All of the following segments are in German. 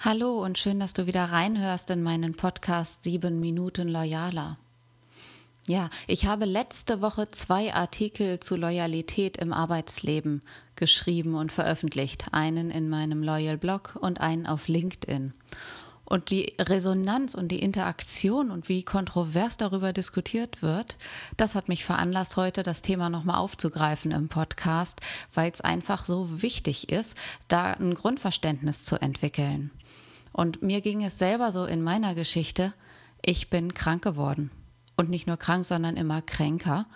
Hallo und schön, dass du wieder reinhörst in meinen Podcast 7 Minuten Loyaler. Ja, ich habe letzte Woche zwei Artikel zu Loyalität im Arbeitsleben geschrieben und veröffentlicht. Einen in meinem Loyal Blog und einen auf LinkedIn. Und die Resonanz und die Interaktion und wie kontrovers darüber diskutiert wird, das hat mich veranlasst, heute das Thema nochmal aufzugreifen im Podcast, weil es einfach so wichtig ist, da ein Grundverständnis zu entwickeln. Und mir ging es selber so in meiner Geschichte, ich bin krank geworden. Und nicht nur krank, sondern immer kränker.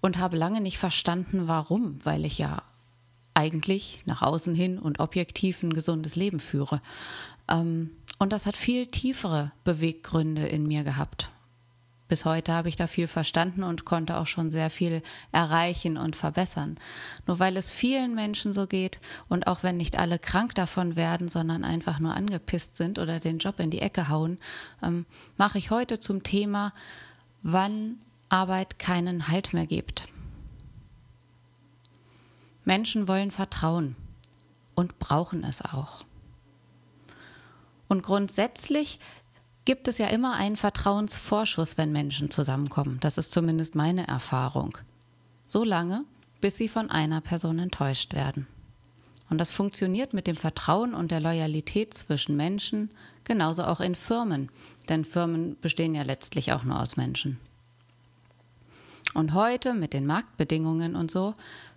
Und habe lange nicht verstanden, warum, weil ich ja eigentlich nach außen hin und objektiv ein gesundes Leben führe. Ähm, und das hat viel tiefere Beweggründe in mir gehabt. Bis heute habe ich da viel verstanden und konnte auch schon sehr viel erreichen und verbessern. Nur weil es vielen Menschen so geht und auch wenn nicht alle krank davon werden, sondern einfach nur angepisst sind oder den Job in die Ecke hauen, ähm, mache ich heute zum Thema, wann Arbeit keinen Halt mehr gibt. Menschen wollen Vertrauen und brauchen es auch. Und grundsätzlich gibt es ja immer einen Vertrauensvorschuss, wenn Menschen zusammenkommen. Das ist zumindest meine Erfahrung. So lange, bis sie von einer Person enttäuscht werden. Und das funktioniert mit dem Vertrauen und der Loyalität zwischen Menschen, genauso auch in Firmen, denn Firmen bestehen ja letztlich auch nur aus Menschen. Und heute mit den Marktbedingungen und so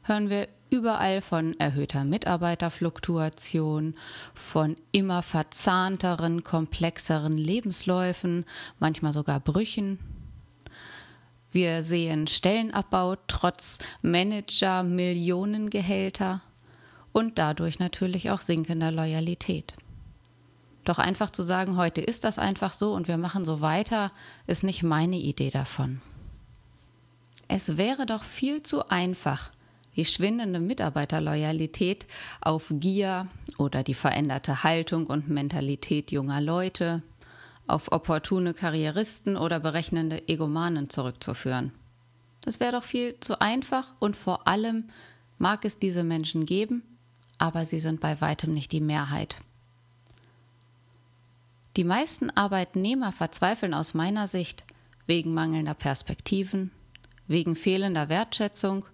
hören wir überall von erhöhter Mitarbeiterfluktuation, von immer verzahnteren, komplexeren Lebensläufen, manchmal sogar Brüchen. Wir sehen Stellenabbau trotz Manager, Millionengehälter und dadurch natürlich auch sinkender Loyalität. Doch einfach zu sagen, heute ist das einfach so und wir machen so weiter, ist nicht meine Idee davon. Es wäre doch viel zu einfach, die schwindende Mitarbeiterloyalität auf Gier oder die veränderte Haltung und Mentalität junger Leute, auf opportune Karrieristen oder berechnende Egomanen zurückzuführen. Das wäre doch viel zu einfach und vor allem mag es diese Menschen geben, aber sie sind bei weitem nicht die Mehrheit. Die meisten Arbeitnehmer verzweifeln aus meiner Sicht wegen mangelnder Perspektiven, wegen fehlender Wertschätzung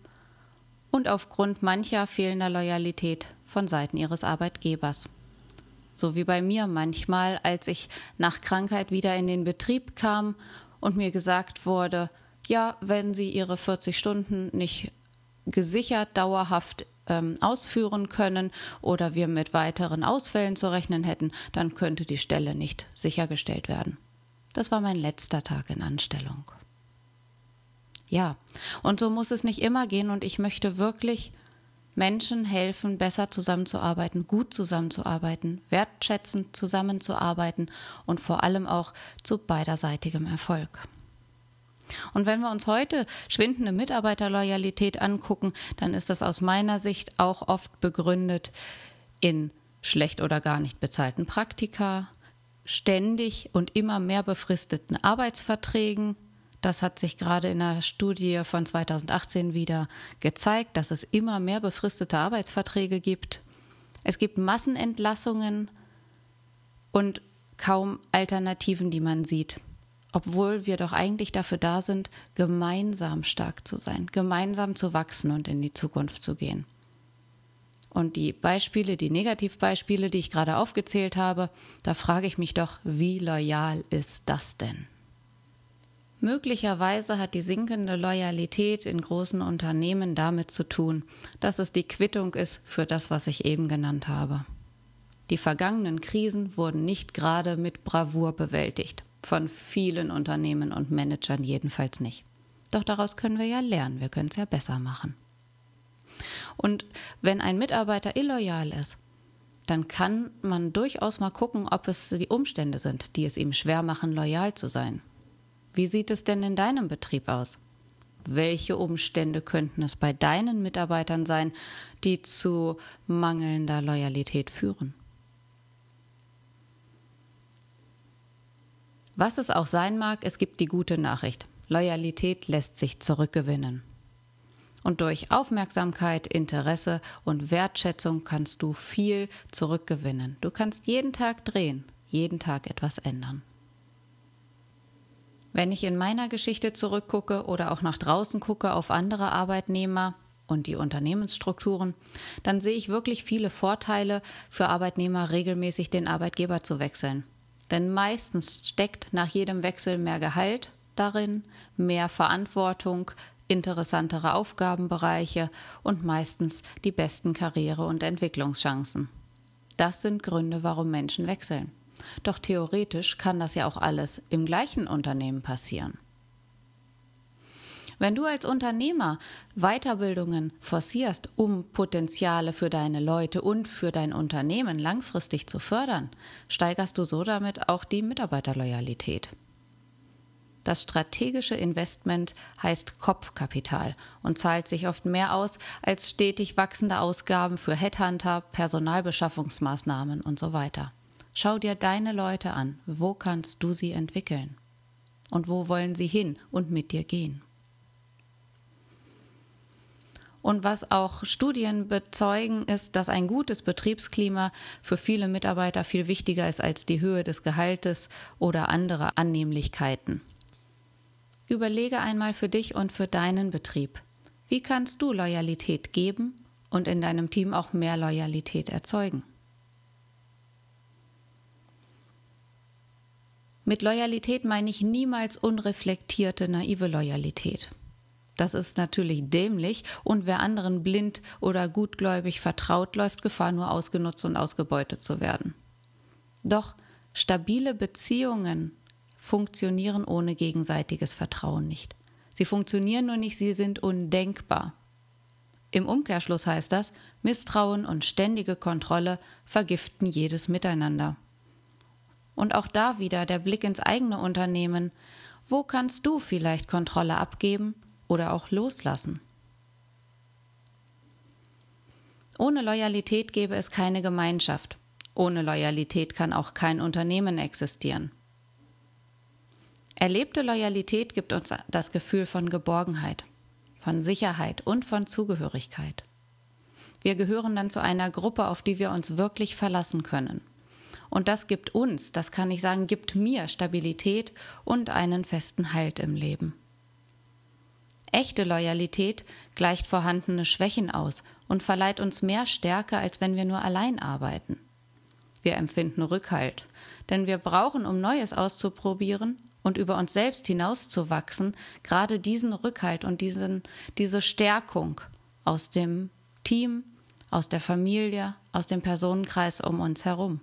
und aufgrund mancher fehlender Loyalität von Seiten ihres Arbeitgebers. So wie bei mir manchmal, als ich nach Krankheit wieder in den Betrieb kam und mir gesagt wurde, ja, wenn Sie Ihre 40 Stunden nicht gesichert dauerhaft ähm, ausführen können oder wir mit weiteren Ausfällen zu rechnen hätten, dann könnte die Stelle nicht sichergestellt werden. Das war mein letzter Tag in Anstellung. Ja, und so muss es nicht immer gehen und ich möchte wirklich Menschen helfen, besser zusammenzuarbeiten, gut zusammenzuarbeiten, wertschätzend zusammenzuarbeiten und vor allem auch zu beiderseitigem Erfolg. Und wenn wir uns heute schwindende Mitarbeiterloyalität angucken, dann ist das aus meiner Sicht auch oft begründet in schlecht oder gar nicht bezahlten Praktika, ständig und immer mehr befristeten Arbeitsverträgen, das hat sich gerade in einer Studie von 2018 wieder gezeigt, dass es immer mehr befristete Arbeitsverträge gibt. Es gibt Massenentlassungen und kaum Alternativen, die man sieht. Obwohl wir doch eigentlich dafür da sind, gemeinsam stark zu sein, gemeinsam zu wachsen und in die Zukunft zu gehen. Und die Beispiele, die Negativbeispiele, die ich gerade aufgezählt habe, da frage ich mich doch, wie loyal ist das denn? Möglicherweise hat die sinkende Loyalität in großen Unternehmen damit zu tun, dass es die Quittung ist für das, was ich eben genannt habe. Die vergangenen Krisen wurden nicht gerade mit Bravour bewältigt, von vielen Unternehmen und Managern jedenfalls nicht. Doch daraus können wir ja lernen, wir können es ja besser machen. Und wenn ein Mitarbeiter illoyal ist, dann kann man durchaus mal gucken, ob es die Umstände sind, die es ihm schwer machen, loyal zu sein. Wie sieht es denn in deinem Betrieb aus? Welche Umstände könnten es bei deinen Mitarbeitern sein, die zu mangelnder Loyalität führen? Was es auch sein mag, es gibt die gute Nachricht. Loyalität lässt sich zurückgewinnen. Und durch Aufmerksamkeit, Interesse und Wertschätzung kannst du viel zurückgewinnen. Du kannst jeden Tag drehen, jeden Tag etwas ändern. Wenn ich in meiner Geschichte zurückgucke oder auch nach draußen gucke auf andere Arbeitnehmer und die Unternehmensstrukturen, dann sehe ich wirklich viele Vorteile für Arbeitnehmer, regelmäßig den Arbeitgeber zu wechseln. Denn meistens steckt nach jedem Wechsel mehr Gehalt darin, mehr Verantwortung, interessantere Aufgabenbereiche und meistens die besten Karriere- und Entwicklungschancen. Das sind Gründe, warum Menschen wechseln. Doch theoretisch kann das ja auch alles im gleichen Unternehmen passieren. Wenn du als Unternehmer Weiterbildungen forcierst, um Potenziale für deine Leute und für dein Unternehmen langfristig zu fördern, steigerst du so damit auch die Mitarbeiterloyalität. Das strategische Investment heißt Kopfkapital und zahlt sich oft mehr aus als stetig wachsende Ausgaben für Headhunter, Personalbeschaffungsmaßnahmen und so weiter. Schau dir deine Leute an. Wo kannst du sie entwickeln? Und wo wollen sie hin und mit dir gehen? Und was auch Studien bezeugen, ist, dass ein gutes Betriebsklima für viele Mitarbeiter viel wichtiger ist als die Höhe des Gehaltes oder andere Annehmlichkeiten. Überlege einmal für dich und für deinen Betrieb. Wie kannst du Loyalität geben und in deinem Team auch mehr Loyalität erzeugen? Mit Loyalität meine ich niemals unreflektierte, naive Loyalität. Das ist natürlich dämlich und wer anderen blind oder gutgläubig vertraut, läuft Gefahr, nur ausgenutzt und ausgebeutet zu werden. Doch stabile Beziehungen funktionieren ohne gegenseitiges Vertrauen nicht. Sie funktionieren nur nicht, sie sind undenkbar. Im Umkehrschluss heißt das, Misstrauen und ständige Kontrolle vergiften jedes Miteinander. Und auch da wieder der Blick ins eigene Unternehmen. Wo kannst du vielleicht Kontrolle abgeben oder auch loslassen? Ohne Loyalität gäbe es keine Gemeinschaft. Ohne Loyalität kann auch kein Unternehmen existieren. Erlebte Loyalität gibt uns das Gefühl von Geborgenheit, von Sicherheit und von Zugehörigkeit. Wir gehören dann zu einer Gruppe, auf die wir uns wirklich verlassen können. Und das gibt uns, das kann ich sagen, gibt mir Stabilität und einen festen Halt im Leben. Echte Loyalität gleicht vorhandene Schwächen aus und verleiht uns mehr Stärke, als wenn wir nur allein arbeiten. Wir empfinden Rückhalt, denn wir brauchen, um Neues auszuprobieren, und über uns selbst hinauszuwachsen, gerade diesen Rückhalt und diesen, diese Stärkung aus dem Team, aus der Familie, aus dem Personenkreis um uns herum.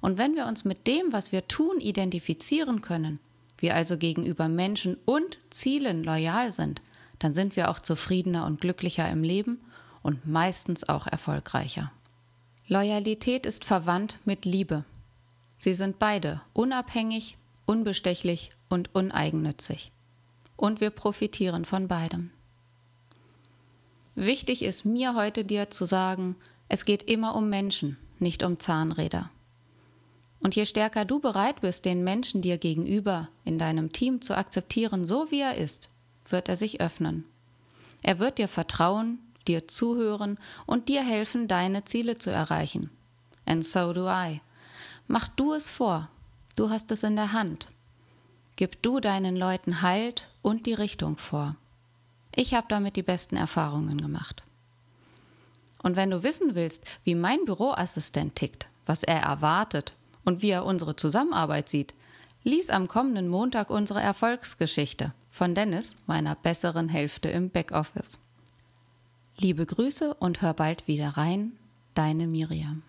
Und wenn wir uns mit dem, was wir tun, identifizieren können, wir also gegenüber Menschen und Zielen loyal sind, dann sind wir auch zufriedener und glücklicher im Leben und meistens auch erfolgreicher. Loyalität ist verwandt mit Liebe. Sie sind beide unabhängig, unbestechlich und uneigennützig. Und wir profitieren von beidem. Wichtig ist mir heute dir zu sagen, es geht immer um Menschen, nicht um Zahnräder. Und je stärker du bereit bist, den Menschen dir gegenüber in deinem Team zu akzeptieren, so wie er ist, wird er sich öffnen. Er wird dir vertrauen, dir zuhören und dir helfen, deine Ziele zu erreichen. And so do I. Mach du es vor, Du hast es in der Hand. Gib du deinen Leuten Halt und die Richtung vor. Ich habe damit die besten Erfahrungen gemacht. Und wenn du wissen willst, wie mein Büroassistent tickt, was er erwartet und wie er unsere Zusammenarbeit sieht, lies am kommenden Montag unsere Erfolgsgeschichte von Dennis, meiner besseren Hälfte im Backoffice. Liebe Grüße und hör bald wieder rein, deine Miriam.